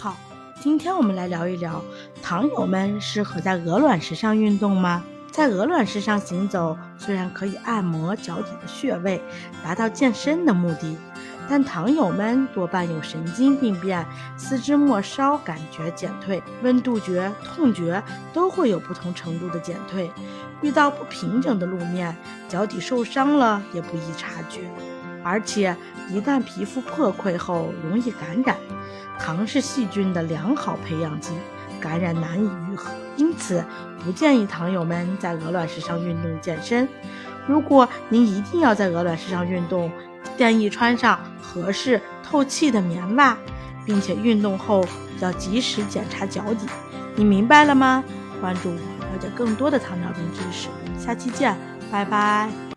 好，今天我们来聊一聊，糖友们适合在鹅卵石上运动吗？在鹅卵石上行走，虽然可以按摩脚底的穴位，达到健身的目的，但糖友们多半有神经病变，四肢末梢感觉减退，温度觉、痛觉都会有不同程度的减退。遇到不平整的路面，脚底受伤了也不易察觉。而且一旦皮肤破溃后，容易感染。糖是细菌的良好培养基，感染难以愈合，因此不建议糖友们在鹅卵石上运动健身。如果您一定要在鹅卵石上运动，建议穿上合适、透气的棉袜，并且运动后要及时检查脚底。你明白了吗？关注我了解更多的糖尿病知识，下期见，拜拜。